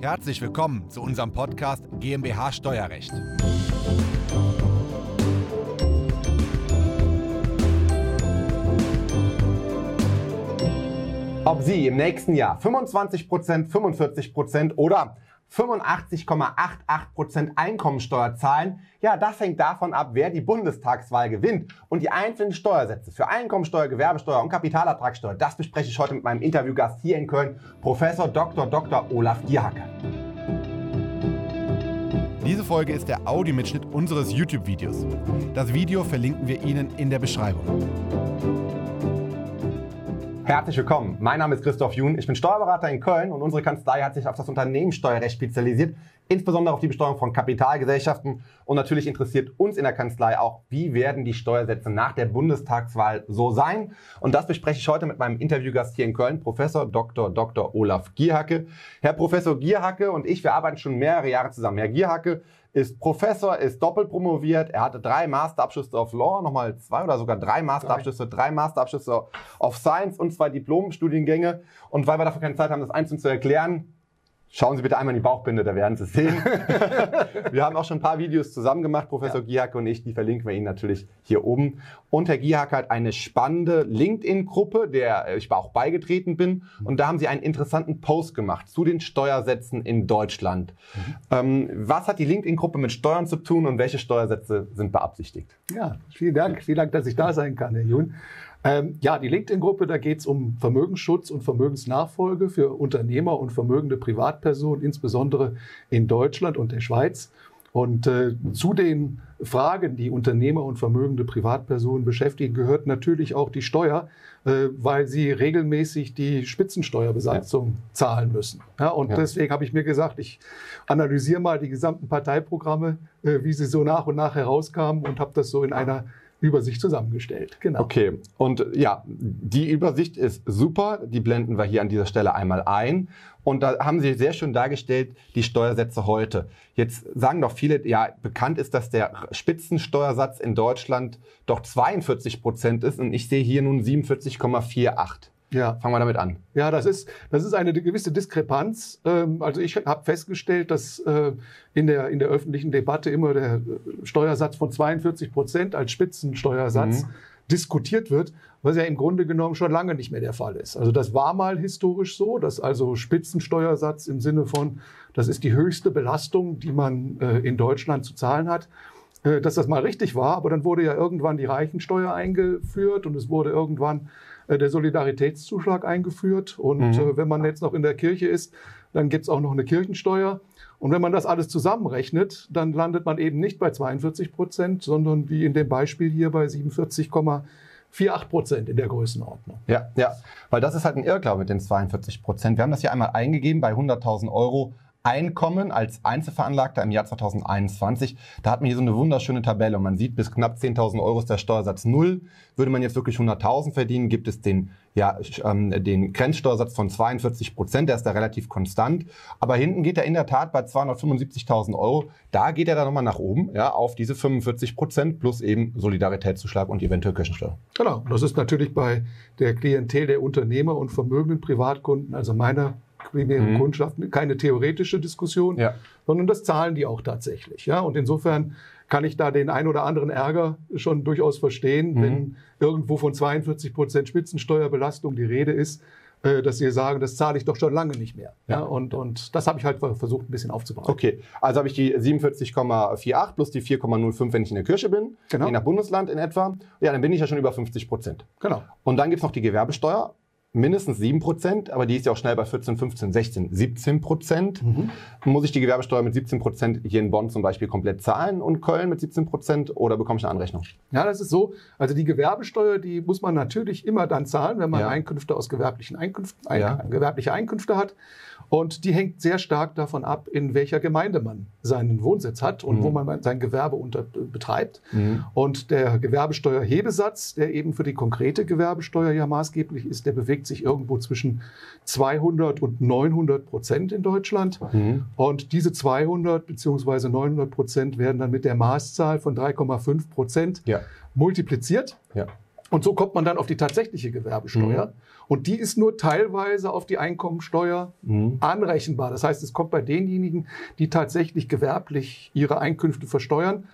Herzlich willkommen zu unserem Podcast GmbH Steuerrecht. Ob Sie im nächsten Jahr 25%, 45% oder 85,88% Einkommensteuer zahlen, ja, das hängt davon ab, wer die Bundestagswahl gewinnt. Und die einzelnen Steuersätze für Einkommensteuer, Gewerbesteuer und Kapitalertragssteuer, das bespreche ich heute mit meinem Interviewgast hier in Köln, Professor Dr. Dr. Olaf Gierhacke. Diese Folge ist der Audiomitschnitt unseres YouTube-Videos. Das Video verlinken wir Ihnen in der Beschreibung. Herzlich willkommen. Mein Name ist Christoph Jun. Ich bin Steuerberater in Köln und unsere Kanzlei hat sich auf das Unternehmenssteuerrecht spezialisiert, insbesondere auf die Besteuerung von Kapitalgesellschaften. Und natürlich interessiert uns in der Kanzlei auch, wie werden die Steuersätze nach der Bundestagswahl so sein. Und das bespreche ich heute mit meinem Interviewgast hier in Köln, Professor Dr. Dr. Olaf Gierhacke. Herr Professor Gierhacke und ich, wir arbeiten schon mehrere Jahre zusammen. Herr Gierhacke ist Professor, ist doppelt promoviert. Er hatte drei Masterabschlüsse auf Law, nochmal zwei oder sogar drei Masterabschlüsse, drei Masterabschlüsse auf Science und zwei Diplomstudiengänge. Und weil wir dafür keine Zeit haben, das einzeln zu erklären, Schauen Sie bitte einmal in die Bauchbinde, da werden Sie es sehen. wir haben auch schon ein paar Videos zusammen gemacht, Professor ja. Giehacke und ich, die verlinken wir Ihnen natürlich hier oben. Und Herr Giehacke hat eine spannende LinkedIn-Gruppe, der ich auch beigetreten bin. Und da haben Sie einen interessanten Post gemacht zu den Steuersätzen in Deutschland. Mhm. Ähm, was hat die LinkedIn-Gruppe mit Steuern zu tun und welche Steuersätze sind beabsichtigt? Ja, vielen Dank, vielen Dank, dass ich da sein kann, Herr Jun. Ähm, ja, die LinkedIn-Gruppe, da geht es um Vermögensschutz und Vermögensnachfolge für Unternehmer und vermögende Privatpersonen, insbesondere in Deutschland und der Schweiz. Und äh, zu den Fragen, die Unternehmer und vermögende Privatpersonen beschäftigen, gehört natürlich auch die Steuer, äh, weil sie regelmäßig die Spitzensteuerbesatzung ja. zahlen müssen. Ja, und ja. deswegen habe ich mir gesagt, ich analysiere mal die gesamten Parteiprogramme, äh, wie sie so nach und nach herauskamen und habe das so in einer Übersicht zusammengestellt. Genau. Okay, und ja, die Übersicht ist super. Die blenden wir hier an dieser Stelle einmal ein. Und da haben Sie sehr schön dargestellt, die Steuersätze heute. Jetzt sagen doch viele, ja, bekannt ist, dass der Spitzensteuersatz in Deutschland doch 42 Prozent ist und ich sehe hier nun 47,48. Ja. Fangen wir damit an. Ja, das ist, das ist eine gewisse Diskrepanz. Ähm, also ich habe festgestellt, dass äh, in der, in der öffentlichen Debatte immer der äh, Steuersatz von 42 Prozent als Spitzensteuersatz mhm. diskutiert wird, was ja im Grunde genommen schon lange nicht mehr der Fall ist. Also das war mal historisch so, dass also Spitzensteuersatz im Sinne von, das ist die höchste Belastung, die man äh, in Deutschland zu zahlen hat dass das mal richtig war, aber dann wurde ja irgendwann die Reichensteuer eingeführt und es wurde irgendwann der Solidaritätszuschlag eingeführt. Und mhm. Äh, wenn man jetzt noch in der Kirche ist, dann gibt es auch noch eine Kirchensteuer. Und wenn man das alles zusammenrechnet, dann landet man eben nicht bei 42 Prozent, sondern wie in dem Beispiel hier bei 47,48 Prozent in der Größenordnung. Ja, ja, weil das ist halt ein Irrglaube mit den 42 Prozent. Wir haben das hier einmal eingegeben bei 100.000 Euro Einkommen als Einzelveranlagter im Jahr 2021. Da hat man hier so eine wunderschöne Tabelle und man sieht, bis knapp 10.000 Euro ist der Steuersatz null. Würde man jetzt wirklich 100.000 verdienen, gibt es den, ja, ähm, den Grenzsteuersatz von 42 Prozent. Der ist da relativ konstant. Aber hinten geht er in der Tat bei 275.000 Euro. Da geht er dann nochmal nach oben, ja, auf diese 45 Prozent plus eben Solidaritätszuschlag und eventuell Kirchensteuer. Genau. Das ist natürlich bei der Klientel der Unternehmer und vermögenden Privatkunden, also meiner primären mhm. Kundschaft, keine theoretische Diskussion, ja. sondern das zahlen die auch tatsächlich. Ja? Und insofern kann ich da den ein oder anderen Ärger schon durchaus verstehen, mhm. wenn irgendwo von 42 Prozent Spitzensteuerbelastung die Rede ist, äh, dass sie sagen, das zahle ich doch schon lange nicht mehr. Ja. ja und, und das habe ich halt versucht, ein bisschen aufzubauen. Okay, also habe ich die 47,48 plus die 4,05, wenn ich in der Kirche bin, genau. je nach Bundesland in etwa. Ja, dann bin ich ja schon über 50 Prozent. Genau. Und dann gibt es noch die Gewerbesteuer mindestens 7 Prozent, aber die ist ja auch schnell bei 14, 15, 16, 17 Prozent. Mhm. Muss ich die Gewerbesteuer mit 17 Prozent hier in Bonn zum Beispiel komplett zahlen und Köln mit 17 Prozent oder bekomme ich eine Anrechnung? Ja, das ist so. Also die Gewerbesteuer, die muss man natürlich immer dann zahlen, wenn man ja. Einkünfte aus gewerblichen Einkünften, ein, ja. gewerbliche Einkünfte hat. Und die hängt sehr stark davon ab, in welcher Gemeinde man seinen Wohnsitz hat und mhm. wo man sein Gewerbe unter, betreibt. Mhm. Und der Gewerbesteuerhebesatz, der eben für die konkrete Gewerbesteuer ja maßgeblich ist, der bewegt sich irgendwo zwischen 200 und 900 Prozent in Deutschland. Mhm. Und diese 200 bzw. 900 Prozent werden dann mit der Maßzahl von 3,5 Prozent ja. multipliziert. Ja. Und so kommt man dann auf die tatsächliche Gewerbesteuer. Mhm. Und die ist nur teilweise auf die Einkommensteuer Mhm. anrechenbar. Das heißt, es kommt bei denjenigen, die tatsächlich gewerblich ihre Einkünfte versteuern,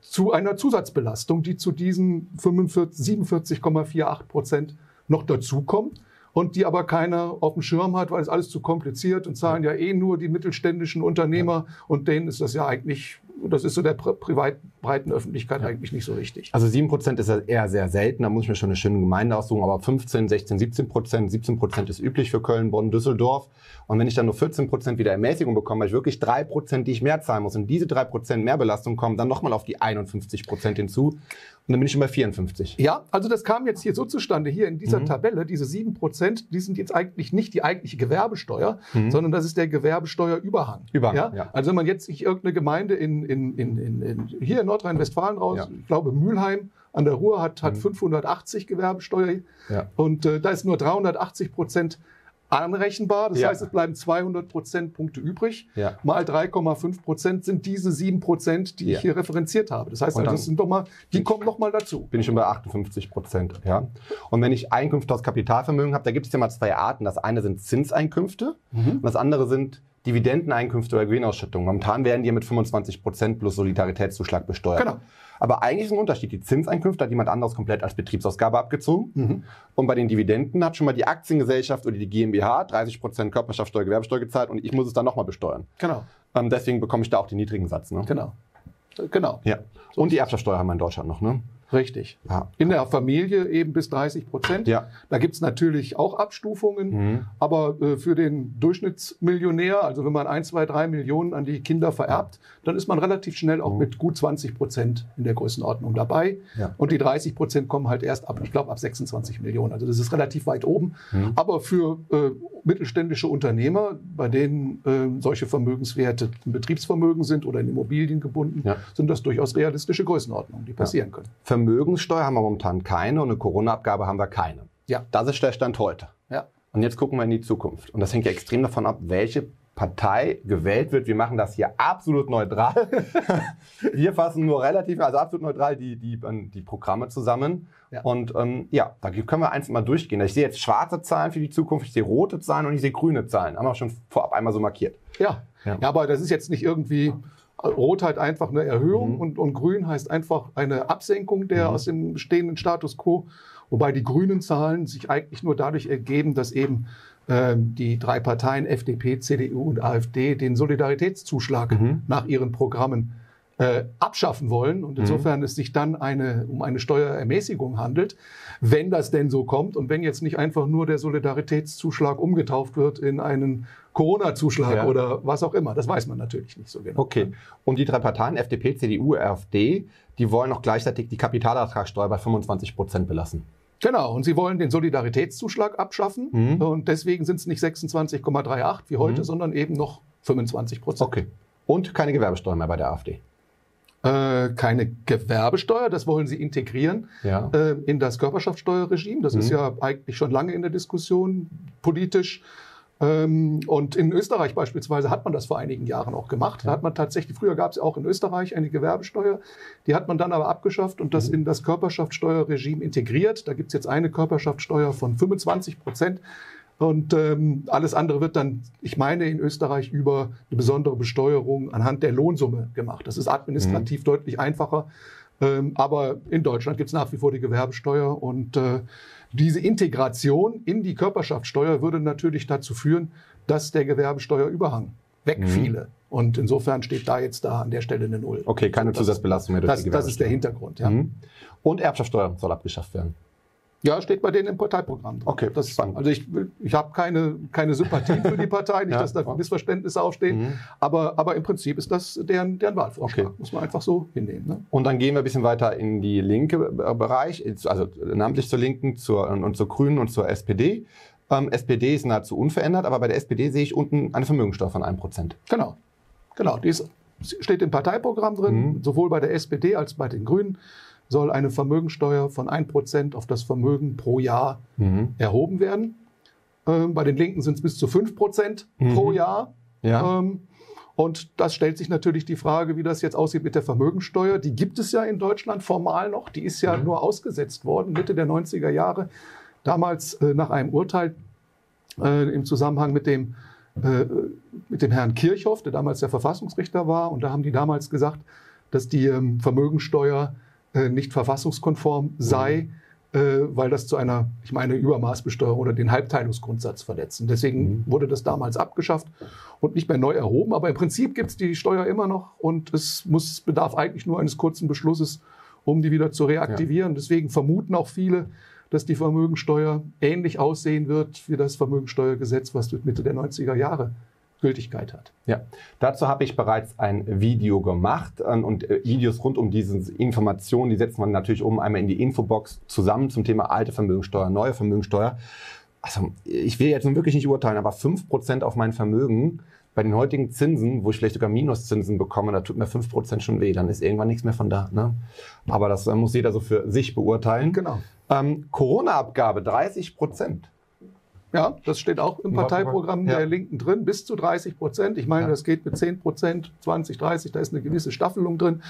zu einer Zusatzbelastung, die zu diesen 45, 47,48 Prozent noch dazukommt und die aber keiner auf dem Schirm hat, weil es alles zu kompliziert und zahlen ja eh nur die mittelständischen Unternehmer und denen ist das ja eigentlich, das ist so der pri- privat, breiten Öffentlichkeit eigentlich nicht so wichtig. Also 7% ist ja eher sehr selten, da muss ich mir schon eine schöne Gemeinde aussuchen, aber 15, 16, 17 Prozent, 17 Prozent ist üblich für Köln, Bonn, Düsseldorf. Und wenn ich dann nur 14 Prozent wieder Ermäßigung bekomme, weil ich wirklich 3 Prozent, die ich mehr zahlen muss, und diese 3 Prozent Mehrbelastung kommen dann nochmal auf die 51 Prozent hinzu, und dann bin ich schon bei 54. Ja, also das kam jetzt hier so zustande, hier in Mhm. dieser Tabelle, diese 7 Prozent, die sind jetzt eigentlich nicht die eigentliche Gewerbesteuer, sondern das ist der Gewerbesteuerüberhang. Mhm. Überhang, ja? ja. Also wenn man jetzt sich irgendeine Gemeinde in, in, in, in, hier in Nordrhein-Westfalen raus, Ja. Mhm. ich glaube Mülheim an der Ruhr hat, hat 580 Gewerbesteuer Ja. und äh, da ist nur 380 Prozent anrechenbar. Das Ja. heißt, es bleiben 200 Prozentpunkte übrig. Ja. Mal 3,5 Prozent sind diese 7 Prozent, die Ja. ich hier referenziert habe. Das heißt, also, das sind doch mal, die kommen noch mal dazu. bin ich schon bei 58 Prozent. Ja. Und wenn ich Einkünfte aus Kapitalvermögen habe, da gibt es ja mal zwei Arten. Das eine sind Zinseinkünfte und das andere sind Dividendeneinkünfte oder Gewinnausschüttungen. Momentan werden die ja mit 25 Prozent plus Solidaritätszuschlag besteuert. Genau. Aber eigentlich ist ein Unterschied. Die Zinseinkünfte hat jemand anderes komplett als Betriebsausgabe abgezogen. Und bei den Dividenden hat schon mal die Aktiengesellschaft oder die GmbH 30 Prozent Körperschaftsteuer, Gewerbesteuer gezahlt und ich muss es dann nochmal besteuern. Genau. Ähm, deswegen bekomme ich da auch den niedrigen Satz. Ne? Genau. Genau. Ja. Und die Erbschaftssteuer haben wir in Deutschland noch. Ne? Richtig. Ja. In der Familie eben bis 30 Prozent. Ja. Da gibt es natürlich auch Abstufungen, Mhm. aber äh, für den Durchschnittsmillionär, also wenn man 1, 2, 3 Millionen an die Kinder vererbt, dann ist man relativ schnell auch mit gut 20 Prozent in der Größenordnung dabei. Mhm. Ja. Und die 30 Prozent kommen halt erst ab, ich glaube, ab 26 Millionen. Also das ist relativ weit oben. Mhm. Aber für äh, mittelständische Unternehmer, bei denen äh, solche Vermögenswerte im Betriebsvermögen sind oder in Immobilien gebunden, Ja. sind das durchaus realistische Größenordnungen, die passieren können. Vermögenssteuer haben wir momentan keine und eine Corona-Abgabe haben wir keine. Ja. Das ist der Stand heute. Ja. Und jetzt gucken wir in die Zukunft. Und das hängt ja extrem davon ab, welche Partei gewählt wird. Wir machen das hier absolut neutral. wir fassen nur relativ, also absolut neutral die, die, die Programme zusammen. Ja. Und ähm, ja, da können wir eins mal durchgehen. Ich sehe jetzt schwarze Zahlen für die Zukunft, ich sehe rote Zahlen und ich sehe grüne Zahlen. Haben wir schon vorab einmal so markiert. Ja. Ja. ja, aber das ist jetzt nicht irgendwie Rot halt einfach eine Erhöhung Mhm. und, und Grün heißt einfach eine Absenkung der aus dem bestehenden Status quo. Wobei die grünen Zahlen sich eigentlich nur dadurch ergeben, dass eben ähm, die drei Parteien FDP, CDU und AfD den Solidaritätszuschlag Mhm. nach ihren Programmen äh, abschaffen wollen und insofern es sich dann eine, um eine Steuerermäßigung handelt, wenn das denn so kommt und wenn jetzt nicht einfach nur der Solidaritätszuschlag umgetauft wird in einen Corona-Zuschlag Ja. oder was auch immer. Das weiß man natürlich nicht so genau. Okay. Und die drei Parteien, FDP, CDU, AfD, die wollen auch gleichzeitig die Kapitalertragssteuer bei 25 Prozent belassen. Genau, und sie wollen den Solidaritätszuschlag abschaffen Mhm. und deswegen sind es nicht 26,38 wie heute, Mhm. sondern eben noch 25 Prozent. Okay. Und keine Gewerbesteuer mehr bei der AfD. Äh, keine Gewerbesteuer, das wollen sie integrieren Ja. äh, in das Körperschaftsteuerregime. Das ist Mhm. ja eigentlich schon lange in der Diskussion, politisch. Ähm, und in Österreich beispielsweise hat man das vor einigen Jahren auch gemacht. Da hat man tatsächlich, früher gab es auch in Österreich eine Gewerbesteuer, die hat man dann aber abgeschafft und das Mhm. in das Körperschaftsteuerregime integriert. Da gibt es jetzt eine Körperschaftsteuer von 25 Prozent. Und ähm, alles andere wird dann, ich meine, in Österreich über eine besondere Besteuerung anhand der Lohnsumme gemacht. Das ist administrativ deutlich einfacher. Ähm, aber in Deutschland gibt es nach wie vor die Gewerbesteuer. Und äh, diese Integration in die Körperschaftsteuer würde natürlich dazu führen, dass der Gewerbesteuerüberhang wegfiele. Und insofern steht da jetzt da an der Stelle eine Null. Okay, keine Zusatzbelastung mehr durch Das, die das ist der Gewerbesteuer. Hintergrund, ja. Mhm. Und Erbschaftssteuer soll abgeschafft werden. Ja, steht bei denen im Parteiprogramm drin. Okay, das, spannend. Also ich, ich habe keine, keine Sympathien für die Partei, nicht, Ja. dass da Missverständnisse aufstehen, Mhm. aber, aber im Prinzip ist das deren, deren Wahlvorschlag. Okay. Muss man einfach so hinnehmen. Ne? Und dann gehen wir ein bisschen weiter in die linke äh, Bereich, also namentlich zur Linken zur, und zur Grünen und zur SPD. Ähm, SPD ist nahezu unverändert, aber bei der SPD sehe ich unten eine Vermögensteuer von 1%. Genau. Genau. Die ist, steht im Parteiprogramm drin, Mhm. sowohl bei der SPD als bei den Grünen soll eine Vermögensteuer von 1% auf das Vermögen pro Jahr Mhm. erhoben werden. Ähm, bei den Linken sind es bis zu 5% pro Mhm. Jahr. Ja. Ähm, Und das stellt sich natürlich die Frage, wie das jetzt aussieht mit der Vermögensteuer. Die gibt es ja in Deutschland formal noch. Die ist ja mhm. nur ausgesetzt worden Mitte der 90er Jahre. Damals äh, nach einem Urteil äh, im Zusammenhang mit dem, äh, mit dem Herrn Kirchhoff, der damals der Verfassungsrichter war. Und da haben die damals gesagt, dass die ähm, Vermögensteuer äh, nicht verfassungskonform sei. Mhm äh, weil das zu einer, ich meine, Übermaßbesteuerung oder den Halbteilungsgrundsatz verletzt. Und deswegen mhm. wurde das damals abgeschafft und nicht mehr neu erhoben. Aber im Prinzip gibt es die Steuer immer noch und es muss, bedarf eigentlich nur eines kurzen Beschlusses, um die wieder zu reaktivieren. Ja. Deswegen vermuten auch viele, dass die Vermögensteuer ähnlich aussehen wird wie das Vermögensteuergesetz, was Mitte der 90er Jahre Gültigkeit hat. Ja, dazu habe ich bereits ein Video gemacht ähm, und äh, Videos rund um diese Informationen, die setzen wir natürlich um einmal in die Infobox zusammen zum Thema alte Vermögensteuer, neue Vermögensteuer. Also ich will jetzt nun wirklich nicht urteilen, aber 5% auf mein Vermögen bei den heutigen Zinsen, wo ich vielleicht sogar Minuszinsen bekomme, da tut mir 5% schon weh, dann ist irgendwann nichts mehr von da. Ne? Aber das äh, muss jeder so für sich beurteilen. Genau. Ähm, Corona-Abgabe 30 ja, das steht auch im Parteiprogramm ja. der Linken drin, bis zu 30 Prozent. Ich meine, ja. das geht mit 10 Prozent, 20, 30, da ist eine gewisse Staffelung drin.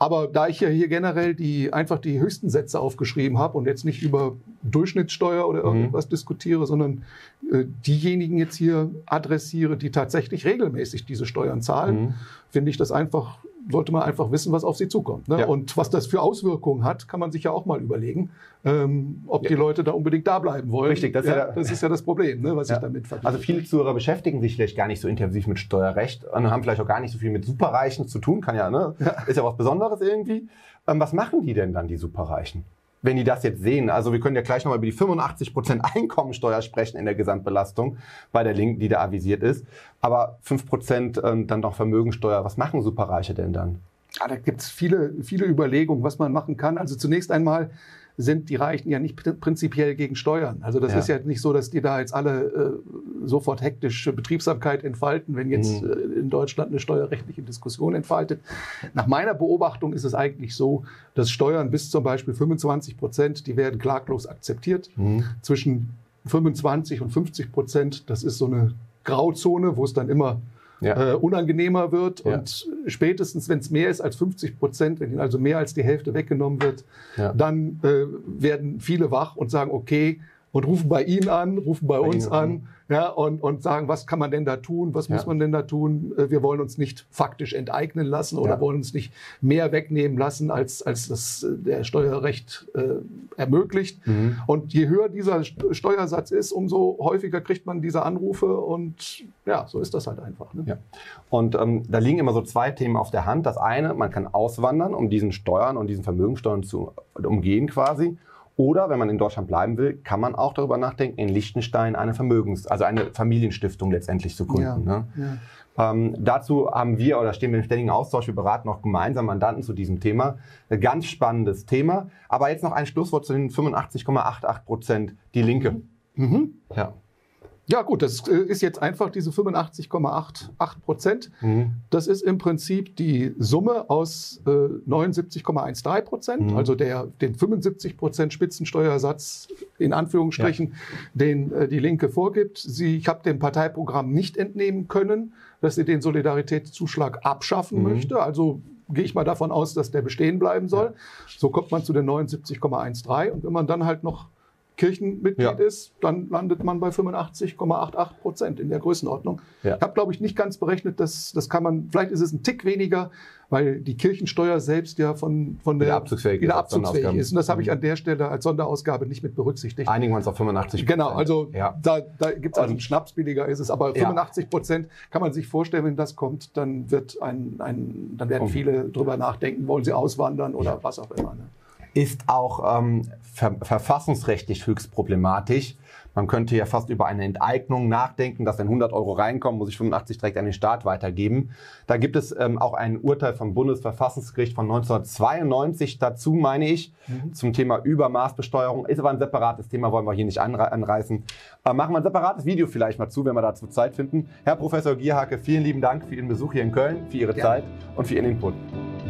Aber da ich ja hier generell die, einfach die höchsten Sätze aufgeschrieben habe und jetzt nicht über Durchschnittssteuer oder mhm. irgendwas mhm. diskutiere, sondern äh, diejenigen jetzt hier adressiere, die tatsächlich regelmäßig diese Steuern zahlen, mhm. finde ich das einfach sollte man einfach wissen, was auf sie zukommt. Ne? Ja. Und was das für Auswirkungen hat, kann man sich ja auch mal überlegen, ähm, ob ja. die Leute da unbedingt da bleiben wollen. Richtig, das, ja, das ist ja das Problem, ne, was ich damit verbinde. Also viele Zuhörer beschäftigen sich vielleicht gar nicht so intensiv mit Steuerrecht und haben vielleicht auch gar nicht so viel mit Superreichen zu tun, kann ja, ne? Ist ja was Besonderes irgendwie. Ähm, was machen die denn dann, die Superreichen? Wenn die das jetzt sehen, also wir können ja gleich nochmal über die 85 Prozent Einkommensteuer sprechen in der Gesamtbelastung bei der Linken, die da avisiert ist. Aber 5 Prozent ähm, dann noch Vermögensteuer, was machen Superreiche denn dann? Ja, da gibt es viele, viele Überlegungen, was man machen kann. Also zunächst einmal sind die Reichen ja nicht prinzipiell gegen Steuern. Also das ja. ist ja nicht so, dass die da jetzt alle äh, sofort hektisch Betriebsamkeit entfalten, wenn jetzt mhm. äh, in Deutschland eine steuerrechtliche Diskussion entfaltet. Nach meiner Beobachtung ist es eigentlich so, dass Steuern bis zum Beispiel 25 Prozent, die werden klaglos akzeptiert. Mhm. Zwischen 25 und 50 Prozent, das ist so eine Grauzone, wo es dann immer ja. äh, unangenehmer wird. Ja. Und spätestens, wenn es mehr ist als 50 Prozent, wenn ihnen also mehr als die Hälfte weggenommen wird, dann äh, werden viele wach und sagen, okay, und rufen bei Ihnen an, rufen bei, bei uns Ihnen an ja, und, und sagen, was kann man denn da tun, was ja. muss man denn da tun? Äh, wir wollen uns nicht faktisch enteignen lassen oder ja. wollen uns nicht mehr wegnehmen lassen, als, als das äh, der Steuerrecht äh, ermöglicht. Mhm. Und je höher dieser Steuersatz ist, umso häufiger kriegt man diese Anrufe und ja, so ist das halt einfach. Ne? Ja. Und ähm, da liegen immer so zwei Themen auf der Hand. Das eine, man kann auswandern, um diesen Steuern und diesen Vermögensteuern zu umgehen quasi. Oder wenn man in Deutschland bleiben will, kann man auch darüber nachdenken, in Liechtenstein eine Vermögens-, also eine Familienstiftung letztendlich zu gründen. Ja, ne? ja. Ähm, dazu haben wir oder stehen wir im ständigen Austausch, wir beraten auch gemeinsam Mandanten zu diesem Thema. Ein ganz spannendes Thema. Aber jetzt noch ein Schlusswort zu den 85,88 Prozent, die Linke. Mhm. Ja. Ja gut, das äh, ist jetzt einfach diese 85,88 Prozent. Mhm. Das ist im Prinzip die Summe aus äh, 79,13 Prozent, mhm. also der, den 75 Prozent Spitzensteuersatz in Anführungsstrichen, ja. den äh, die Linke vorgibt. Sie, ich habe dem Parteiprogramm nicht entnehmen können, dass sie den Solidaritätszuschlag abschaffen mhm. möchte. Also gehe ich mal davon aus, dass der bestehen bleiben soll. Ja. So kommt man zu den 79,13 und wenn man dann halt noch Kirchenmitglied ja. ist, dann landet man bei 85,88 Prozent in der Größenordnung. Ja. Ich habe, glaube ich, nicht ganz berechnet, dass das kann man, vielleicht ist es ein Tick weniger, weil die Kirchensteuer selbst ja von, von der wieder abzugsfähig, wieder abzugsfähig ist. Und das habe ich an der Stelle als Sonderausgabe nicht mit berücksichtigt. Einigen wir uns auf 85 Genau, also ja. da, da gibt es also einen Schnaps, billiger ist es, aber 85 Prozent kann man sich vorstellen, wenn das kommt, dann wird ein, ein dann werden viele drüber nachdenken, wollen sie auswandern oder was auch immer. Ne? Ist auch ähm, ver verfassungsrechtlich höchst problematisch. Man könnte ja fast über eine Enteignung nachdenken, dass wenn 100 Euro reinkommen, muss ich 85 direkt an den Staat weitergeben. Da gibt es ähm, auch ein Urteil vom Bundesverfassungsgericht von 1992 dazu, meine ich, mhm. zum Thema Übermaßbesteuerung. Ist aber ein separates Thema, wollen wir hier nicht anre anreißen. Äh, machen wir ein separates Video vielleicht mal zu, wenn wir dazu Zeit finden. Herr Professor Gierhake, vielen lieben Dank für Ihren Besuch hier in Köln, für Ihre ja. Zeit und für Ihren Input.